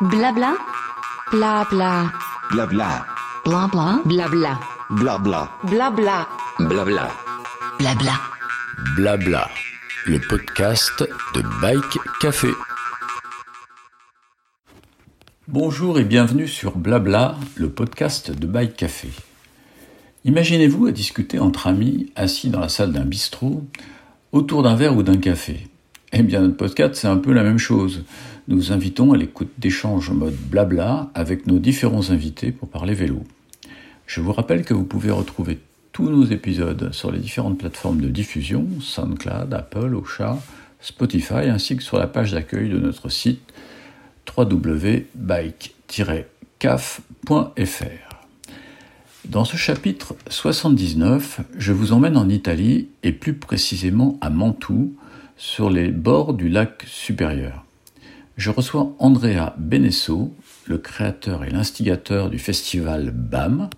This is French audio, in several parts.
Blabla. Blabla. Blabla. Blabla. Blabla. Blabla. Blabla. Blabla. Blabla. Blabla. Le podcast de Bike Café. Bonjour et bienvenue sur Blabla, le podcast de Bike Café. Imaginez-vous à discuter entre amis assis dans la salle d'un bistrot autour d'un verre ou d'un café. Eh bien, notre podcast, c'est un peu la même chose. Nous vous invitons à l'écoute d'échanges en mode blabla avec nos différents invités pour parler vélo. Je vous rappelle que vous pouvez retrouver tous nos épisodes sur les différentes plateformes de diffusion, SoundCloud, Apple, Ocha, Spotify, ainsi que sur la page d'accueil de notre site www.bike-caf.fr. Dans ce chapitre 79, je vous emmène en Italie et plus précisément à Mantoue, sur les bords du lac supérieur. Je reçois Andrea Benesso, le créateur et l'instigateur du festival BAM,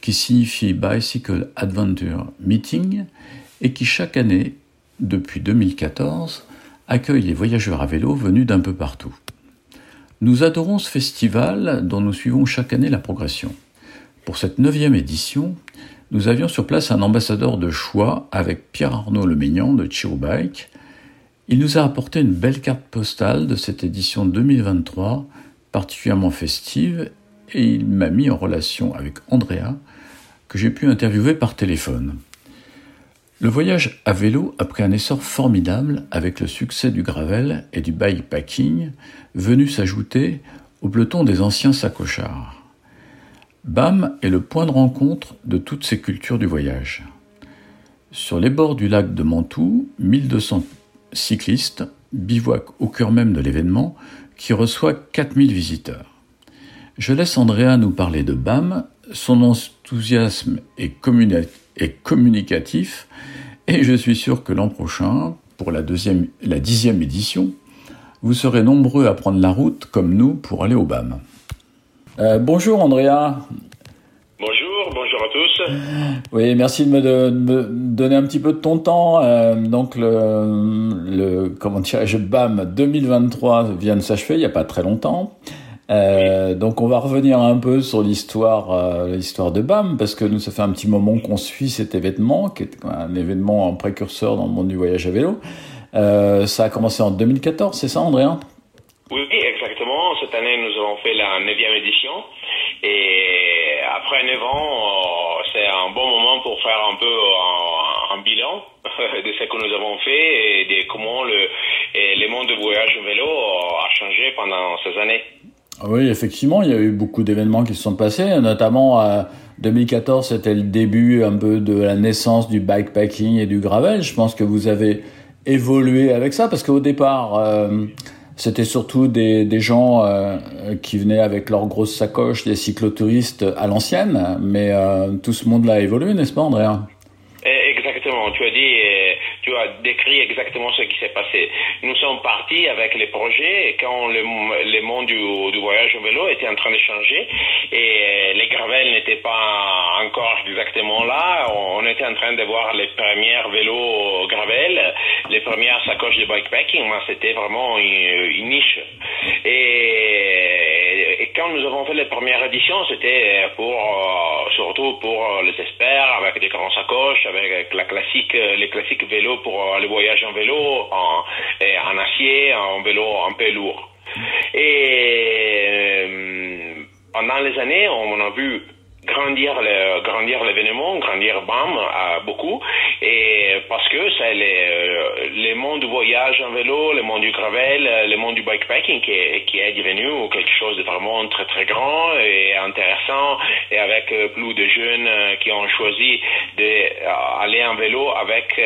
qui signifie Bicycle Adventure Meeting, et qui chaque année, depuis 2014, accueille les voyageurs à vélo venus d'un peu partout. Nous adorons ce festival dont nous suivons chaque année la progression. Pour cette neuvième édition, nous avions sur place un ambassadeur de choix avec Pierre-Arnaud Leménian de Bike, il nous a apporté une belle carte postale de cette édition 2023, particulièrement festive, et il m'a mis en relation avec Andrea, que j'ai pu interviewer par téléphone. Le voyage à vélo a pris un essor formidable avec le succès du gravel et du bikepacking, venu s'ajouter au peloton des anciens sacochards. BAM est le point de rencontre de toutes ces cultures du voyage. Sur les bords du lac de Mantoue, 1200 cycliste, bivouac au cœur même de l'événement, qui reçoit 4000 visiteurs. Je laisse Andrea nous parler de BAM, son enthousiasme est, communicatif, et je suis sûr que l'an prochain, pour la, dixième édition, vous serez nombreux à prendre la route comme nous pour aller au BAM. Euh, bonjour Andrea, Bonjour, tous. Oui, merci de me, donner un petit peu de ton temps. Euh, donc le, le comment dirais-je, BAM 2023 vient de s'achever il n'y a pas très longtemps. Euh, Donc on va revenir un peu sur l'histoire, euh, l'histoire de BAM parce que nous ça fait un petit moment qu'on suit cet événement qui est un événement en précurseur dans le monde du voyage à vélo. Ça a commencé en 2014, c'est ça, André Oui, exactement. Cette année nous avons fait la neuvième édition et après 9 ans, euh, c'est un bon moment pour faire un peu un, un bilan de ce que nous avons fait et de comment le, le monde du voyage au vélo a changé pendant ces années. Oui, effectivement, il y a eu beaucoup d'événements qui se sont passés, notamment euh, 2014, c'était le début un peu de la naissance du bikepacking et du gravel. Je pense que vous avez évolué avec ça parce qu'au départ, euh, c'était surtout des, des gens euh, qui venaient avec leurs grosses sacoches, des cyclotouristes à l'ancienne, mais euh, tout ce monde-là a évolué, n'est-ce pas, Andrea eh, Exactement, tu as dit, tu as décrit exactement ce qui s'est passé. Nous sommes partis avec les projets quand le, le monde du, du, voyage au vélo était en train de changer et les gravels n'étaient pas encore exactement là. On était en train de voir les premiers vélos gravel, les premières sacoches de bikepacking, c'était vraiment une, une niche. Et, quand nous avons fait les premières éditions, c'était pour euh, surtout pour les experts avec des grands sacoches, avec la classique, les classiques vélos pour le voyage en vélo, en, en acier, en vélo un peu lourd. Et euh, pendant les années, on a vu grandir le, grandir l'événement, grandir BAM beaucoup, et parce que c'est les, les mondes du voyage en vélo, le monde du gravel, le monde du bikepacking qui est, qui est devenu quelque chose de vraiment très très grand et intéressant, et avec plus de jeunes qui ont choisi d'aller en vélo avec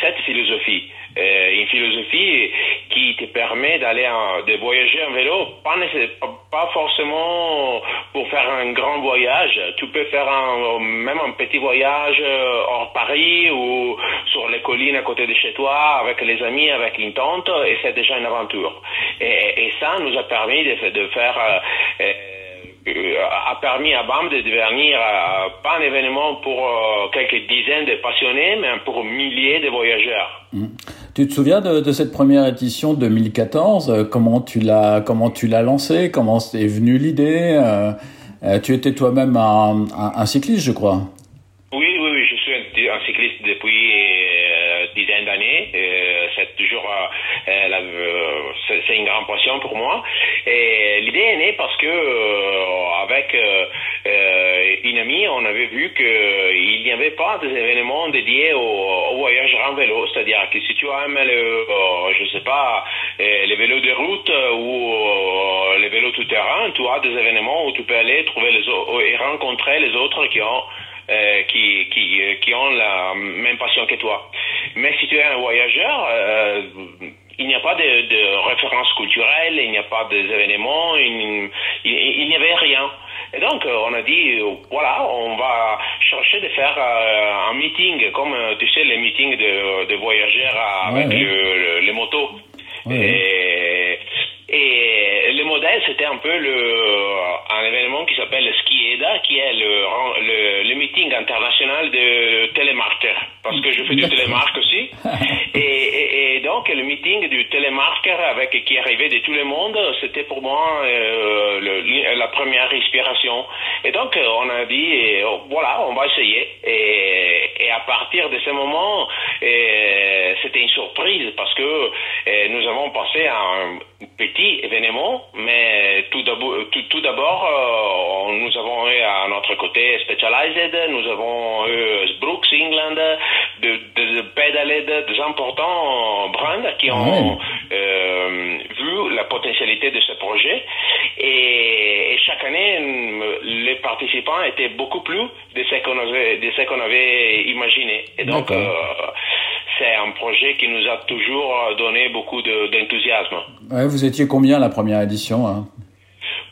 cette philosophie. Euh, une philosophie qui te permet d'aller de voyager en vélo, pas, pas forcément pour faire un grand voyage. Tu peux faire un, même un petit voyage hors Paris ou sur les collines à côté de chez toi avec les amis, avec une tente, et c'est déjà une aventure. Et, ça nous a permis de, de faire euh, a permis à BAM de devenir euh, pas un événement pour euh, quelques dizaines de passionnés, mais pour milliers de voyageurs. Mmh. Tu te souviens de, cette première édition 2014 Comment tu l'as comment tu l'as lancée? Comment est venue l'idée? Tu étais toi-même un, cycliste, je crois. Oui, oui, oui, je suis un cycliste depuis euh, euh c'est une grande passion pour moi. Et l'idée est née parce que euh, avec une amie, on avait vu qu'il n'y avait pas des événements dédiés au, au voyage en vélo. C'est-à-dire que si tu aimes le, je sais pas, les vélos de route ou les vélos tout terrain, tu as des événements où tu peux aller trouver les et rencontrer les autres qui ont euh, qui, qui, qui, ont la même passion que toi. Mais si tu es un voyageur, euh, il n'y a pas de, de références culturelles, il n'y a pas d'événements, il, il, il n'y avait rien. Et donc, euh, on a dit, euh, voilà, on va chercher de faire euh, un meeting, comme tu sais, les meetings de, de voyageurs avec Ouais, ouais. le- le- les motos. Ouais, Et, c'était un peu le, un événement qui s'appelle le Skieda, qui est le, le, le meeting international de télémarqueur. Parce que je fais du télémarque aussi. et, et, et donc, le meeting du télémarqueur avec, qui arrivait de tout le monde, c'était pour moi euh, le- la première inspiration. Et donc, euh, on a dit, euh, voilà, on va essayer. Et, et à partir de ce moment, euh, c'était une surprise parce que euh, nous avons passé à un petit événement, mais tout d'abord, tout, tout d'abord, euh, nous avons eu à notre côté Specialized, nous avons eu Brooks England, de, de, de Pedaled, des importants brands qui ont euh, vu la potentialité de ce projet. Et, et chaque année, les participants étaient beaucoup plus de ce qu'on avait, de ce qu'on avait imaginé. Et donc, euh, c'est un projet qui nous a toujours donné beaucoup de- d'enthousiasme. Ouais, vous étiez combien la première édition hein?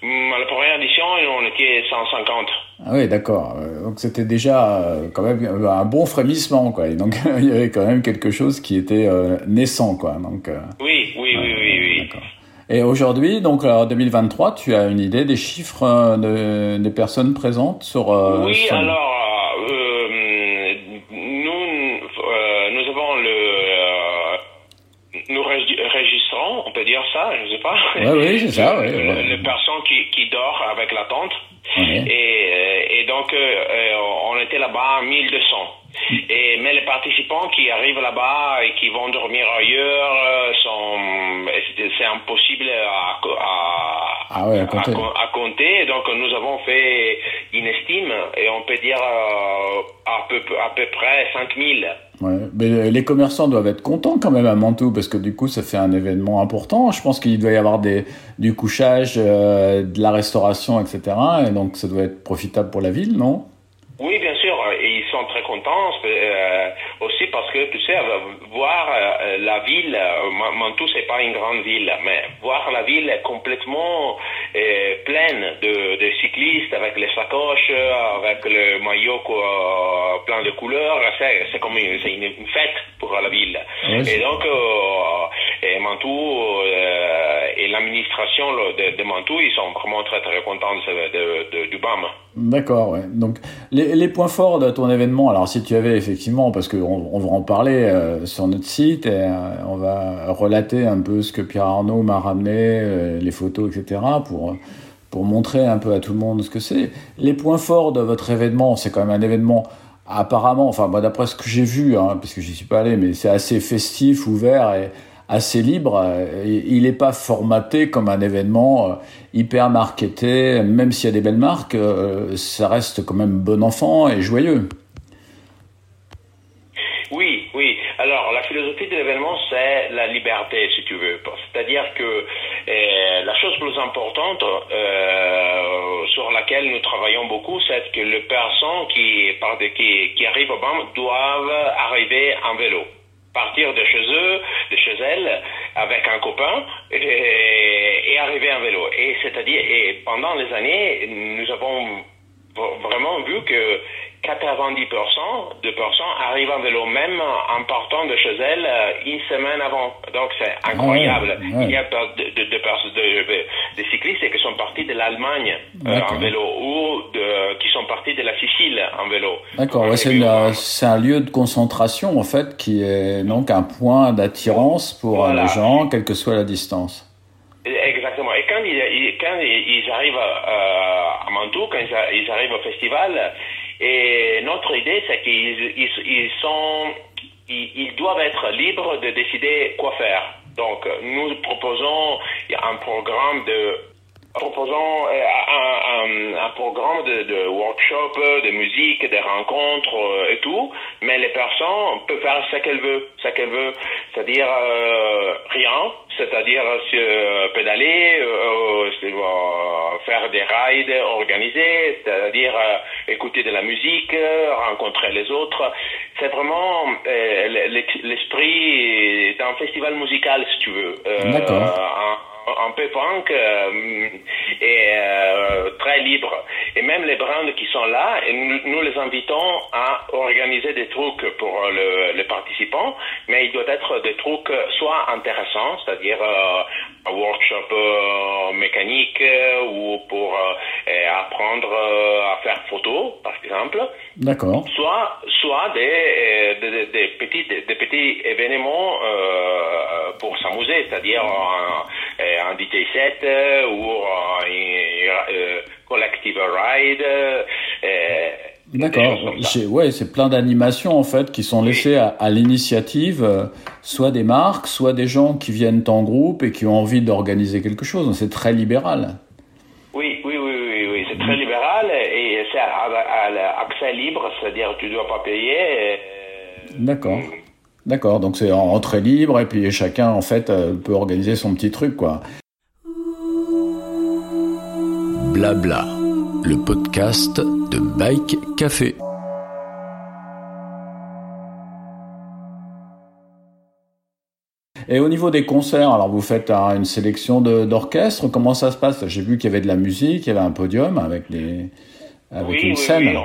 À la première édition, on était 150. Ah oui, d'accord. Euh, Donc c'était déjà euh, quand même un bon frémissement, quoi. Et donc il y avait quand même quelque chose qui était naissant, quoi. Donc, Oui. Et aujourd'hui, donc en 2023, tu as une idée des chiffres euh, de, des personnes présentes sur. euh, Oui, sur- alors, euh, nous, nous avons le... nous regi- registrons, on peut dire ça, je ne sais pas. Ouais, oui, c'est ça, ouais. Les personnes qui, qui dorment avec la tente. Ouais. Et, et donc, euh, on était là-bas à 1200. Et, mais les participants qui arrivent là-bas et qui vont dormir ailleurs, euh, sont, c'est- impossible à, à, Ah ouais, à compter. co- à compter. Donc, nous avons fait une estime et on peut dire euh, à, peu, à peu près 5000. Ouais. Mais les commerçants doivent être contents quand même à Mantoue parce que du coup ça fait un événement important. Je pense qu'il doit y avoir des, du couchage, euh, de la restauration, etc. Et donc ça doit être profitable pour la ville, non? Oui, bien sûr, et ils sont très contents euh, aussi parce que tu sais, euh, voir euh, la ville, euh, Ma- Mantoue c'est pas une grande ville, mais voir la ville complètement euh, pleine de, de cyclistes avec les sacoches, euh, avec le maillot plein de couleurs, c'est comme une, fête pour la ville. Et donc, euh, et euh, et l'administration de, de Mantoue, ils sont vraiment très très contents de, du BAM. D'accord, ouais. Donc les, points forts de ton événement, alors si tu avais effectivement, parce qu'on on va en parler euh, sur notre site, euh, on va relater un peu ce que Pierre Arnaud m'a ramené, les photos, etc., pour, pour montrer un peu à tout le monde ce que c'est. Les points forts de votre événement, c'est quand même un événement apparemment, enfin moi d'après ce que j'ai vu, parce que j'y suis pas allé, mais c'est assez festif, ouvert et assez libre. Euh, Il n'est pas formaté comme un événement euh, hyper marketé, même s'il y a des belles marques, euh, ça reste quand même bon enfant et joyeux. Oui, oui. Alors, la philosophie de l'événement, c'est la liberté, si tu veux. C'est-à-dire que la chose plus importante sur laquelle nous travaillons beaucoup, c'est que les personnes qui, qui arrivent au BAM doivent arriver en vélo. Partir de chez eux, de chez elles, avec un copain, et, et arriver en vélo. Et c'est-à-dire, et pendant les années, nous avons vraiment vu que 90% de personnes arrivent en vélo, même en partant de chez elles euh, une semaine avant. Donc c'est incroyable. ouais. Il y a de, de, de, pers- de- de cyclistes qui sont partis de l'Allemagne euh, en vélo ou qui sont partis de la Sicile en vélo. D'accord, ouais, c'est, un lieu de concentration en fait qui est donc un point d'attirance pour les gens, quelle que soit la distance. Exactement. Et quand ils, quand ils arrivent à, à Mantoue, quand ils arrivent au festival, et notre idée c'est qu'ils ils, ils sont ils, doivent être libres de décider quoi faire. Donc, nous proposons un programme de proposons euh, un, un, un programme de, de, workshop, de musique, de rencontres euh, et tout, mais les personnes peuvent faire ce qu'elles veulent, ce qu'elles veulent, c'est-à-dire euh, rien, c'est-à-dire euh, pédaler, euh, faire des rides organisés, c'est-à-dire écouter de la musique, rencontrer les autres. C'est vraiment l'esprit d'un festival musical, si tu veux. D'accord. un peu punk euh, et euh, très libre. Et même les brands qui sont là, et nous, les invitons à organiser des trucs pour les participants, mais il doit être des trucs soit intéressants, c'est-à-dire euh, un workshop mécanique ou pour apprendre à faire photo, par exemple. D'accord. Soit, soit des, des, des, petits, des, petits événements pour s'amuser, c'est-à-dire un DJ set ou un collective ride. D'accord. Ouais, c'est plein d'animations en fait qui sont laissées à, l'initiative, euh, soit des marques, soit des gens qui viennent en groupe et qui ont envie d'organiser quelque chose. C'est très libéral. Oui, oui, oui, oui, oui. c'est très libéral et c'est à, accès libre, c'est-à-dire tu dois pas payer. D'accord. D'accord, donc c'est en entrée libre et puis chacun en fait euh, peut organiser son petit truc quoi. Blabla, le podcast de Bike Café. Et au niveau des concerts, alors vous faites une sélection d'orchestres, comment ça se passe? J'ai vu qu'il y avait de la musique, il y avait un podium avec, des, avec une scène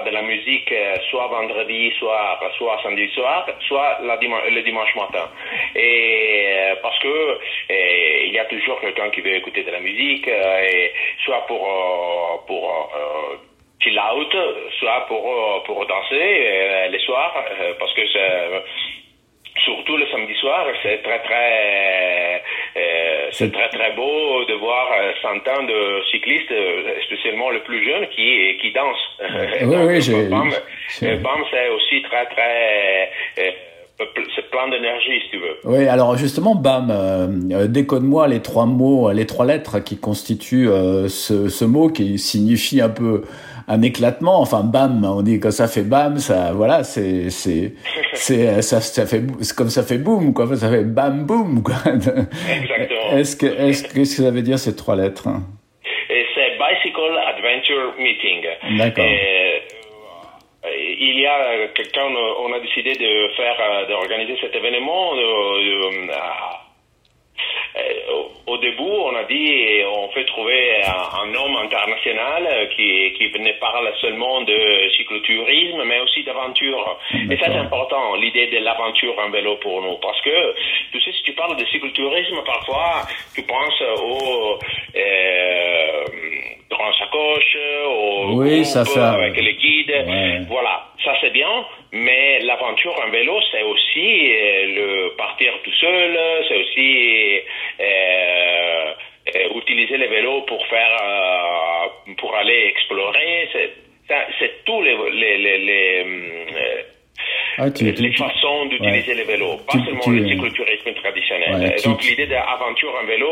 de la musique euh, soit vendredi, soit, soit samedi soir, soit la le dimanche matin. Et euh, parce que euh, il y a toujours quelqu'un qui veut écouter de la musique, soit pour pour chill out, soit pour pour danser les soirs, parce que surtout le samedi soir, c'est très très c'est très très beau de voir euh, centaines de cyclistes, euh, spécialement le plus jeune, qui qui dansent. oui, oui, j'ai. BAM, c'est aussi très très c'est plein d'énergie, si tu veux. Oui, alors justement, BAM, euh, décode-moi les trois mots, les trois lettres qui constituent ce, ce, mot qui signifie un peu un éclatement. Enfin, bam, on dit quand ça fait bam, ça, voilà, c'est, c'est, c'est, ça, ça fait, comme ça fait boum, quoi. Ça fait bam boum, quoi. Exactement. Est-ce que, est-ce que, qu'est-ce que ça veut dire ces trois lettres? Et c'est Bicycle Adventure Meeting. D'accord. Euh, il y a quelqu'un, on a décidé de faire, euh, d'organiser cet événement. De, de, euh, au début, on a dit on fait trouver un, homme international qui, qui ne parle seulement de cyclotourisme, mais aussi d'aventure. Et ça, c'est important, l'idée de l'aventure en vélo pour nous. Parce que, tu sais, si tu parles de cyclotourisme, parfois, tu penses aux euh, grands sacoches, aux oui, ça, ça. avec les guides. Voilà, ça c'est bien, mais l'aventure en vélo, c'est aussi euh, le partir tout seul, c'est aussi euh, euh, utiliser les vélos pour faire, euh, pour aller explorer. C'est tous les, les, les, les ah, les façons d'utiliser les vélos, pas seulement le cyclotourisme traditionnel. donc l'idée d'aventure en vélo,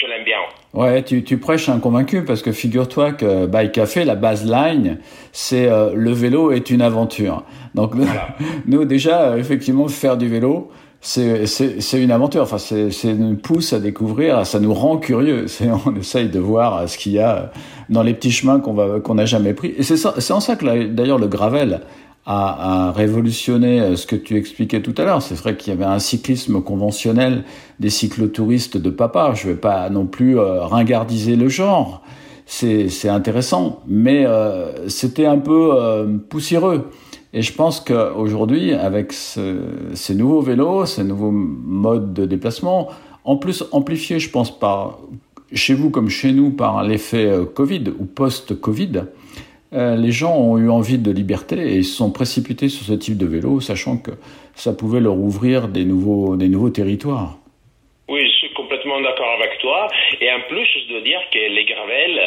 je l'aime bien. Ouais, tu, tu prêches un convaincu parce que figure-toi que Bike Café, la baseline, c'est le vélo est une aventure. Donc nous déjà, effectivement, faire du vélo, c'est une aventure. Enfin, c'est nous pousse à découvrir, ça nous rend curieux. On essaye de voir ce qu'il y a dans les petits chemins qu'on va n'a jamais pris. Et c'est en ça que d'ailleurs le gravel a, a, révolutionné ce que tu expliquais tout à l'heure. C'est vrai qu'il y avait un cyclisme conventionnel des cyclotouristes de papa. Je vais pas non plus euh, ringardiser le genre. C'est intéressant, mais euh, c'était un peu euh, poussiéreux. Et je pense qu'aujourd'hui, avec ces nouveaux vélos, ces nouveaux modes de déplacement, en plus amplifiés, je pense, par chez vous comme chez nous par l'effet Covid ou post-Covid, les gens ont eu envie de liberté et se sont précipités sur ce type de vélo, sachant que ça pouvait leur ouvrir des nouveaux, des nouveaux territoires. Oui, je suis complètement d'accord avec toi. Et en plus, je dois dire que les gravels,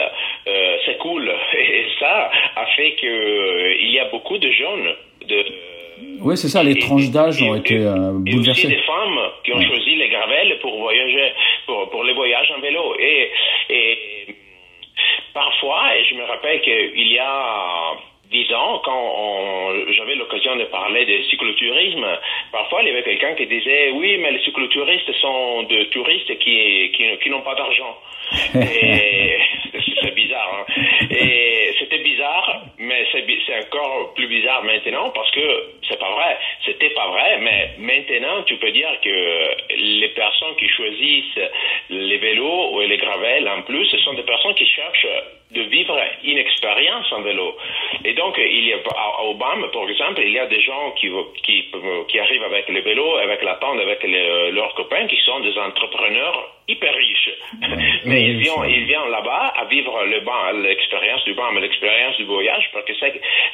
euh, c'est cool. Et ça a fait qu'il euh, il y a beaucoup de jeunes. De, oui, c'est ça, les tranches d'âge ont été euh, bouleversées. Et aussi des femmes qui ont choisi les gravels pour voyager, pour, pour les voyages en vélo. Et, et parfois, et je me rappelle qu'il y a dix ans, quand j'avais l'occasion de parler de cyclotourisme, parfois il y avait quelqu'un qui disait oui, mais les cyclotouristes sont de touristes qui, qui, qui n'ont pas d'argent. C'est bizarre. Hein. Et c'était bizarre, mais c'est encore plus bizarre maintenant parce que c'est pas vrai. C'était pas vrai, mais maintenant tu peux dire que les personnes qui choisissent les vélos ou les gravels en plus, ce sont des personnes qui cherchent de vivre une expérience en vélo. Et donc, il y a, au BAM, par exemple, il y a des gens qui, qui, qui arrivent avec le vélo, avec la tente, avec leurs copains, qui sont des entrepreneurs hyper riches. Mais ils viennent, ils viennent là-bas à vivre le l'expérience du BAM, l'expérience du voyage, parce que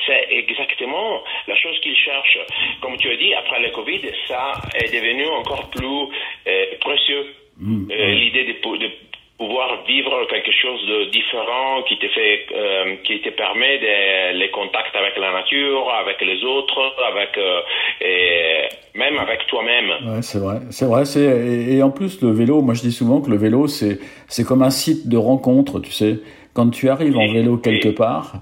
c'est exactement la chose qu'ils cherchent. Comme tu as dit, après le Covid, ça est devenu encore plus euh, précieux. Mmh. Euh, l'idée de, de pouvoir vivre quelque chose de différent qui te fait, euh, qui te permet de, les contacts avec la nature, avec les autres, avec euh, et même avec toi-même. Ouais, c'est vrai, c'est vrai. C'est et, en plus le vélo, moi je dis souvent que le vélo c'est c'est comme un site de rencontre, tu sais. Quand tu arrives en vélo quelque part.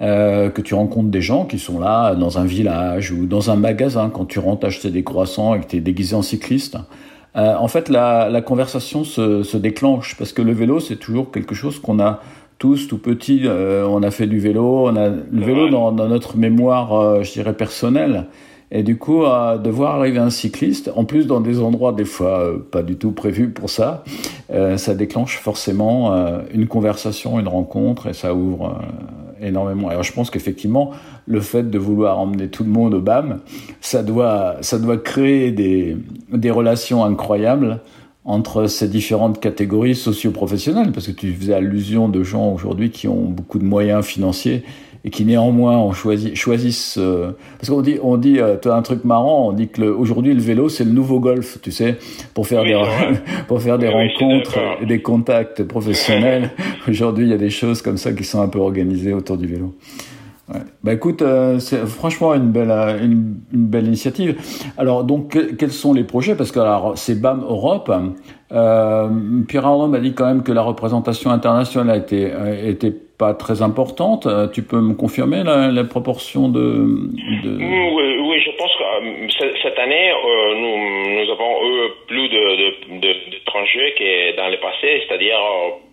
Euh, que tu rencontres des gens qui sont là dans un village ou dans un magasin quand tu rentres acheter des croissants et que tu es déguisé en cycliste, euh, en fait, la, la conversation se, se, déclenche parce que le vélo, c'est toujours quelque chose qu'on a tous tout petit. Euh, on a fait du vélo, on a le vélo dans, dans notre mémoire, euh, je dirais personnelle. Et du coup, de voir arriver un cycliste, en plus dans des endroits des fois pas du tout prévus pour ça, ça déclenche forcément une conversation, une rencontre, et ça ouvre énormément. Alors je pense qu'effectivement, le fait de vouloir emmener tout le monde au BAM, ça doit, ça doit créer des, des relations incroyables entre ces différentes catégories socio-professionnelles, parce que tu faisais allusion de gens aujourd'hui qui ont beaucoup de moyens financiers et qui néanmoins ont choisi, choisissent euh, parce qu'on dit on dit euh, tu as un truc marrant on dit que aujourd'hui le vélo c'est le nouveau golf tu sais pour faire des pour faire des rencontres et des contacts professionnels aujourd'hui il y a des choses comme ça qui sont un peu organisées autour du vélo Ouais. Bah écoute, euh, c'est franchement une belle, euh, une, une, belle initiative. Alors donc, quels sont les projets? Parce que alors c'est BAM Europe. Euh, Pierre Arnaud m'a dit quand même que la représentation internationale était, euh, était pas très importante. Tu peux me confirmer la, la proportion de, de... Oui, je pense que cette année, euh, nous, avons eu plus de, d'étrangers que dans le passé, c'est-à-dire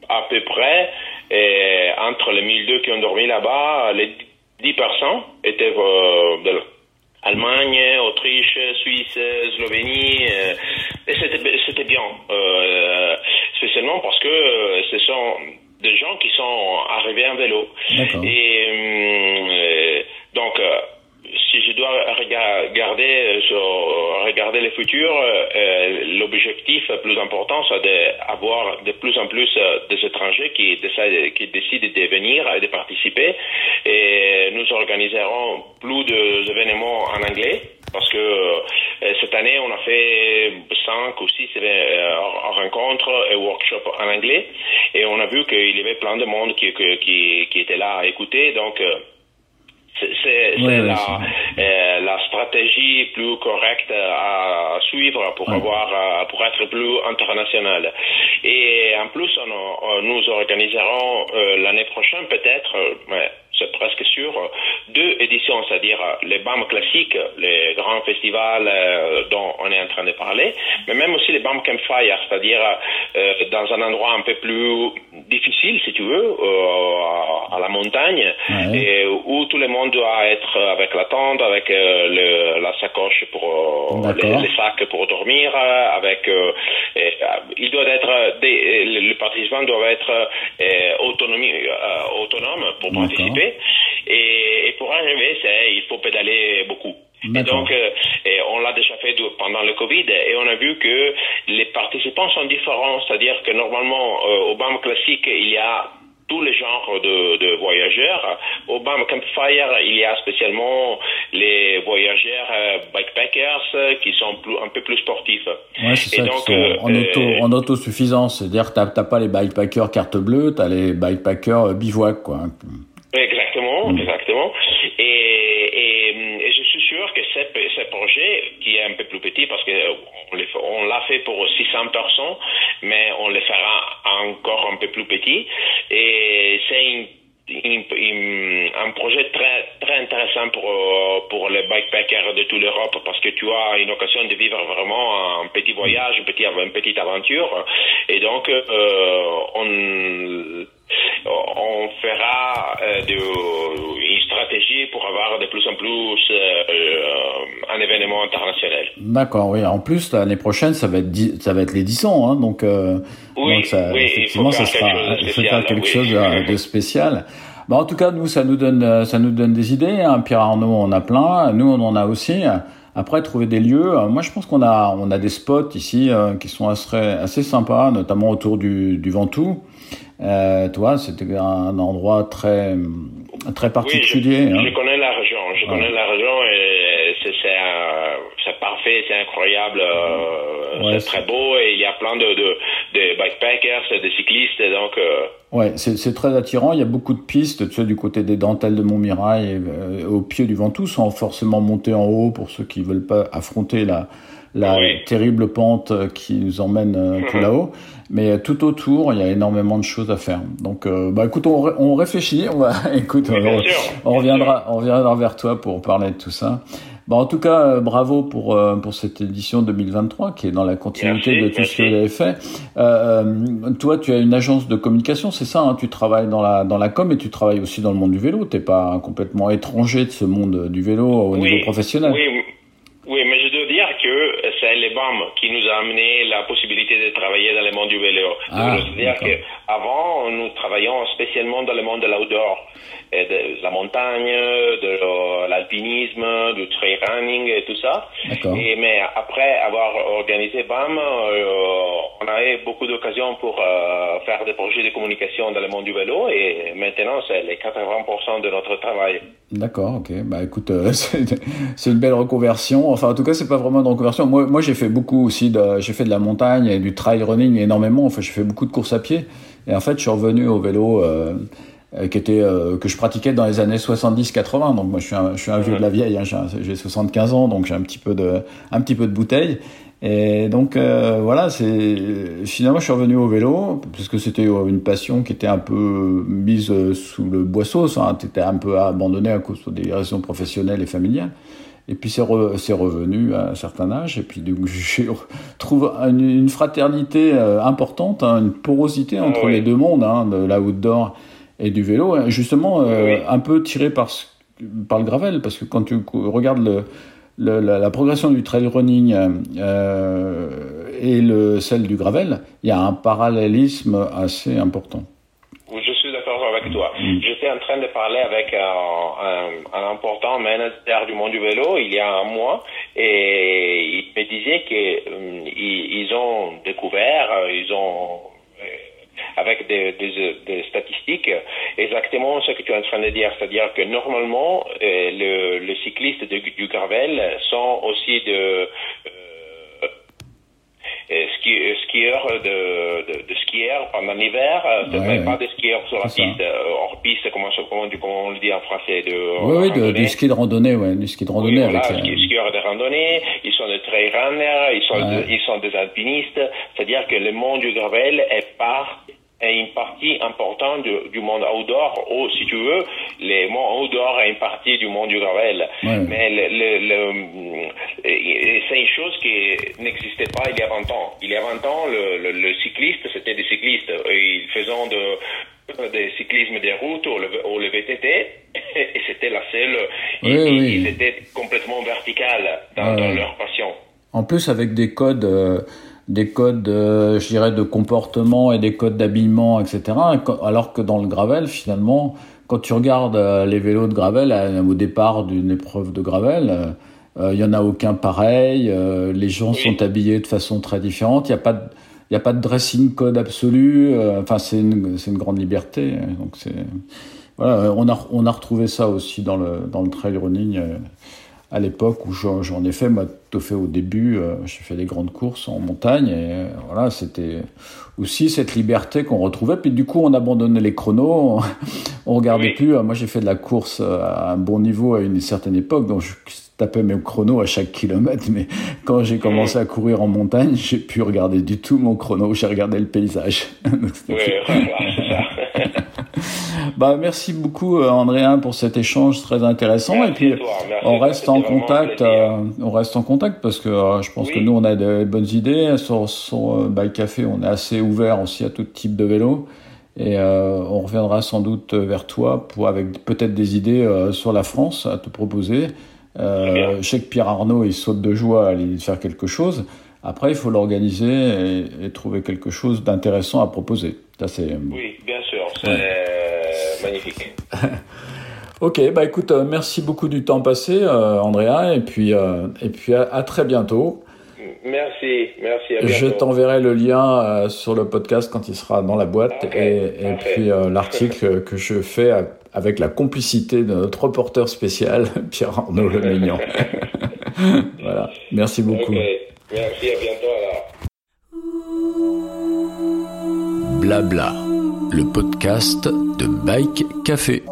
à peu près et entre les 1002 qui ont dormi là-bas, les 10% étaient euh, de l'Allemagne, Autriche, Suisse, Slovénie, euh, et c'était bien, euh, spécialement parce que ce sont des gens qui sont arrivés en vélo. Et donc, si je dois regarder, regarder le futur, euh, l'objectif plus important, c'est d'avoir de plus en plus des étrangers qui, qui décident de venir et de participer. Et nous organiserons plus d'événements en anglais parce que euh, cette année, on a fait cinq ou six euh, rencontres et workshops en anglais et on a vu qu'il y avait plein de monde qui, qui, qui était là à écouter. Donc, c'est la, euh, la, stratégie plus correcte à, suivre pour avoir euh, pour être plus international. Et en plus, on, nous organiserons euh, l'année prochaine peut-être c'est presque sûr, deux éditions, c'est-à-dire les BAM classiques, les grands festivals euh, dont on est en train de parler, mais même aussi les BAM Campfire, c'est-à-dire euh, dans un endroit un peu plus difficile, si tu veux, euh, à la montagne, et où tout le monde doit être avec la tente, avec le, la sacoche pour les, sacs pour dormir, avec il doit être des, les participants doivent être autonomie, autonomes pour participer. Et, pour arriver, c'est il faut pédaler beaucoup. Et donc, et on l'a déjà fait pendant le Covid et on a vu que les participants sont différents. C'est-à-dire que normalement, au BAM classique, il y a tous les genres de, de, voyageurs. Au BAM Campfire, il y a spécialement les voyageurs euh, bikepackers euh, qui sont plus, un peu plus sportifs. Ouais, c'est ça, donc, euh, en, auto, en autosuffisance. C'est-à-dire que tu n'as pas les bikepackers carte bleue, tu as les bikepackers bivouac. Quoi. Exactement, mm. exactement. Et, et, et, je suis sûr que ce, ce projet, qui est un peu plus petit parce que on l'a fait pour 600 personnes, mais on le fera encore un peu plus petit. Et c'est un projet très très intéressant pour pour les bikepackers de toute l'Europe parce que tu as une occasion de vivre vraiment un petit voyage, une petite, une petite aventure. Et donc euh, on on fera euh, de, une stratégie pour avoir de plus en plus euh, un événement international. D'accord, oui. En plus, l'année prochaine, ça va être, ça va être l'édition, hein, donc, euh, oui, donc ça, oui, effectivement, ça sera, quelque oui. chose de, spécial. Bah, en tout cas, nous, ça nous donne, ça nous donne des idées. Hein. Pierre Arnaud, on a plein. Nous, on en a aussi. Après, trouver des lieux. Moi, je pense qu'on a, on a des spots ici euh, qui sont assez, assez sympas, notamment autour du, du Ventoux. Euh, toi, c'était un endroit très, très particulier. Oui, je, hein. je connais la région. Je Ouais. connais la région et c'est, parfait, c'est incroyable, euh, Ouais, c'est très beau et il y a plein de, de, de bikepackers, de cyclistes, donc euh, Ouais, c'est c'est très attirant. Il y a beaucoup de pistes, tu sais, du côté des dentelles de Montmirail, et, euh, au pied du Ventoux, sans forcément monter en haut pour ceux qui veulent pas affronter la, la Oui. terrible pente qui nous emmène euh, tout là-haut. Mais euh, tout autour, il y a énormément de choses à faire. Donc, euh, bah, écoute, on, ré- on réfléchit. On va, écoute, on, sûr. on reviendra, on reviendra vers toi pour parler de tout ça. Bon, en tout cas, euh, bravo pour euh, pour cette édition 2023 qui est dans la continuité Merci, de tout ce que vous avez fait. Euh, toi, tu as une agence de communication, c'est ça hein Tu travailles dans la dans la com et tu travailles aussi dans le monde du vélo. T'es pas complètement étranger de ce monde du vélo au niveau professionnel. Oui, oui, mais je dois dire que c'est les BAM qui nous a amené la possibilité de travailler dans le monde du vélo. Ah, qu'avant, nous travaillions spécialement dans le monde de l'outdoor, et de la montagne, de l'alpinisme, du trail running et tout ça. Et, mais après avoir organisé BAM, euh, on a eu beaucoup d'occasions pour euh, faire des projets de communication dans le monde du vélo et maintenant c'est les 80% de notre travail. D'accord, ok. Bah écoute, euh, c'est une belle reconversion. Enfin, en tout cas, c'est pas vraiment une reconversion. Moi, moi, j'ai fait beaucoup aussi. J'ai fait de la montagne et du trail running énormément. Enfin, j'ai fait beaucoup de courses à pied. Et en fait, je suis revenu au vélo euh, euh, qui était euh, que je pratiquais dans les années 70-80. Donc moi, je suis un, je suis un vieux de la vieille. hein. J'ai un- J'ai 75 ans, donc j'ai un petit peu de, un petit peu de bouteille. Et donc euh, voilà, c'est finalement je suis revenu au vélo parce que c'était une passion qui était un peu mise sous le boisseau, hein, t'étais un peu abandonné à cause des raisons professionnelles et familiales. Et puis c'est re- c'est revenu à un certain âge et puis donc je trouve une, une fraternité euh, importante, hein, une porosité entre Oui. les deux mondes, hein, de l'outdoor et du vélo, justement euh, un peu tiré par le gravel parce que quand tu regardes le le- la, la progression du trail running euh, et le, celle du gravel, il y a un parallélisme assez important. Je suis d'accord avec toi. Mm. J'étais en train de parler avec un, un- un important manager du monde du vélo il y a un mois et il me disait qu'ils ils ont découvert, euh, ils ont euh, avec des, des- des statistiques exactement ce que tu es en train de dire, c'est-à-dire que normalement euh, le, les cyclistes de- du gravel sont aussi de euh, euh, ski, euh, skieurs de, de, de skieurs pendant l'hiver, euh, Ouais, ouais. pas des skieurs sur la piste, euh, hors piste, comment, comment, comment on le dit en français, de Oui, oui, de- du ski de randonnée, ouais, du ski de randonnée voilà, avec. euh, ski- skieurs de randonnée, ils sont des trail runners, ils sont, Ouais. de- ils sont des alpinistes, c'est-à-dire que le monde du gravel est part est une partie importante du, du monde outdoor, ou si tu veux, le monde outdoor est une partie du monde du gravel. Ouais. Mais le, le- le- et c'est une chose qui n'existait pas il y a 20 ans. Il y a 20 ans, le, cycliste, c'était des cyclistes. Ils faisaient de, des cyclismes des routes ou le, ou VTT, et c'était la seule. Oui, ils, oui. ils étaient complètement vertical dans, Ouais, dans ouais. leur passion. En plus, avec des codes, euh, des codes, euh, je dirais, de comportement et des codes d'habillement, etc. Alors que dans le gravel, finalement, quand tu regardes euh, les vélos de gravel euh, au départ d'une épreuve de gravel, il y en a aucun pareil. les gens sont habillés de façon très différente. Il n'y a pas de il n'y a pas de dressing code absolu. enfin, c'est une, une, grande liberté. Donc, c'est voilà, on a, on a retrouvé ça aussi dans le, dans le trail running à l'époque où j'en ai fait, moi, tout fait au début, euh, j'ai fait des grandes courses en montagne et euh, voilà, c'était aussi cette liberté qu'on retrouvait. Puis du coup, on abandonnait les chronos, on, regardait plus. Euh, moi, j'ai fait de la course à un bon niveau à une certaine époque, donc je tapais mes chronos à chaque kilomètre. Mais quand j'ai commencé à courir en montagne, j'ai pu regarder du tout mon chrono. J'ai regardé le paysage. oui. Bah, merci beaucoup, euh, Andréa, pour cet échange très intéressant. et puis, on reste en contact, euh, on reste en contact parce que euh, je pense que nous, on a de bonnes idées. Sur, sur Bike Café, on est assez ouvert aussi à tout type de vélo. Et on reviendra sans doute vers toi pour, avec peut-être des idées sur la France à te proposer. je sais que Pierre Arnaud, il saute de joie à l'idée de faire quelque chose. Après, il faut l'organiser et, trouver quelque chose d'intéressant à proposer. Ça, oui, bien sûr magnifique. ok, bah écoute, euh, merci beaucoup du temps passé, euh, Andrea, et puis, euh, et puis à, très bientôt. Merci, merci. À Je t'enverrai le lien sur le podcast quand il sera dans la boîte et, puis l'article que je fais avec la complicité de notre reporter spécial, Pierre Arnaud Le Mignon. voilà, merci beaucoup. Merci, à bientôt alors. Blabla, le podcast de Bike Café.